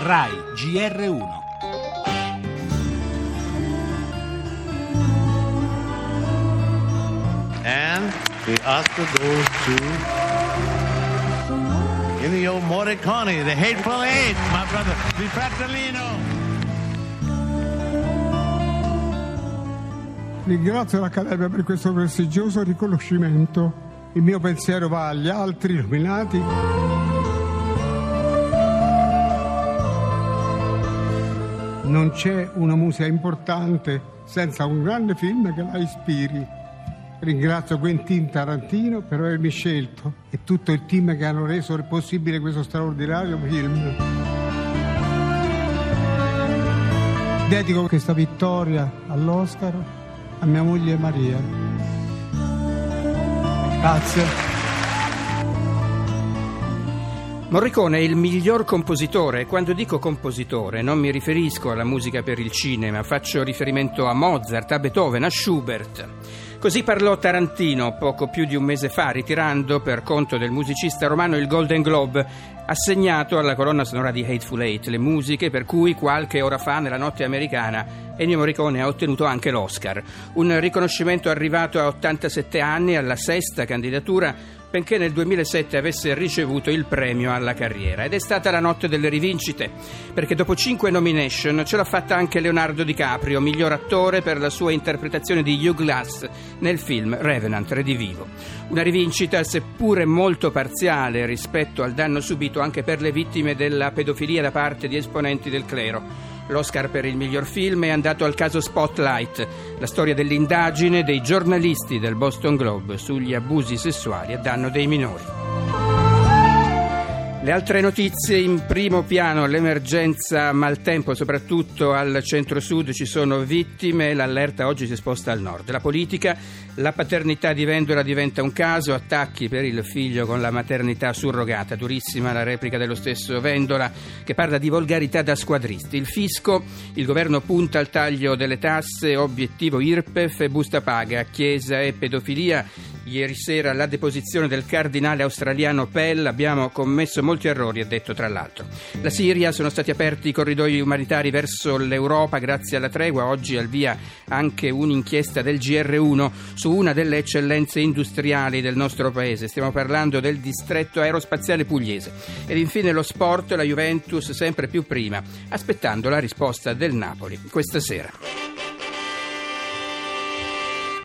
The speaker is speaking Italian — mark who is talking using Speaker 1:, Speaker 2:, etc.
Speaker 1: RAI GR1
Speaker 2: And the Oscar goes to Ennio Morricone, The Hateful Eight, my brother, the Fratellino.
Speaker 3: Ringrazio l'Accademia per questo prestigioso riconoscimento. Il mio pensiero va agli altri nominati. Non c'è una musica importante senza un grande film che la ispiri. Ringrazio Quentin Tarantino per avermi scelto e tutto il team che hanno reso possibile questo straordinario film. Dedico questa vittoria all'Oscar a mia moglie Maria. Grazie.
Speaker 4: Morricone è il miglior compositore. Quando dico compositore non mi riferisco alla musica per il cinema, faccio riferimento a Mozart, a Beethoven, a Schubert. Così parlò Tarantino poco più di un mese fa, ritirando per conto del musicista romano il Golden Globe, assegnato alla colonna sonora di Hateful Eight, le musiche per cui qualche ora fa nella notte americana Ennio Morricone ha ottenuto anche l'Oscar, un riconoscimento arrivato a 87 anni alla sesta candidatura benché nel 2007 avesse ricevuto il premio alla carriera. Ed è stata la notte delle rivincite, perché dopo cinque nomination ce l'ha fatta anche Leonardo DiCaprio, miglior attore per la sua interpretazione di Hugh Glass nel film Revenant Redivivo. Una rivincita seppure molto parziale rispetto al danno subito anche per le vittime della pedofilia da parte di esponenti del clero. L'Oscar per il miglior film è andato al caso Spotlight, la storia dell'indagine dei giornalisti del Boston Globe sugli abusi sessuali a danno dei minori. Le altre notizie in primo piano, l'emergenza maltempo, soprattutto al centro-sud ci sono vittime, l'allerta oggi si sposta al nord. La politica, la paternità di Vendola diventa un caso, attacchi per il figlio con la maternità surrogata, durissima la replica dello stesso Vendola che parla di volgarità da squadristi. Il fisco, il governo punta al taglio delle tasse, obiettivo IRPEF e busta paga, chiesa e pedofilia Ieri sera alla deposizione del cardinale australiano Pell abbiamo commesso molti errori, ha detto tra l'altro. La Siria sono stati aperti i corridoi umanitari verso l'Europa grazie alla tregua. Oggi al via anche un'inchiesta del GR1 su una delle eccellenze industriali del nostro paese. Stiamo parlando del distretto aerospaziale pugliese. Ed infine lo sport, la Juventus sempre più prima, aspettando la risposta del Napoli questa sera.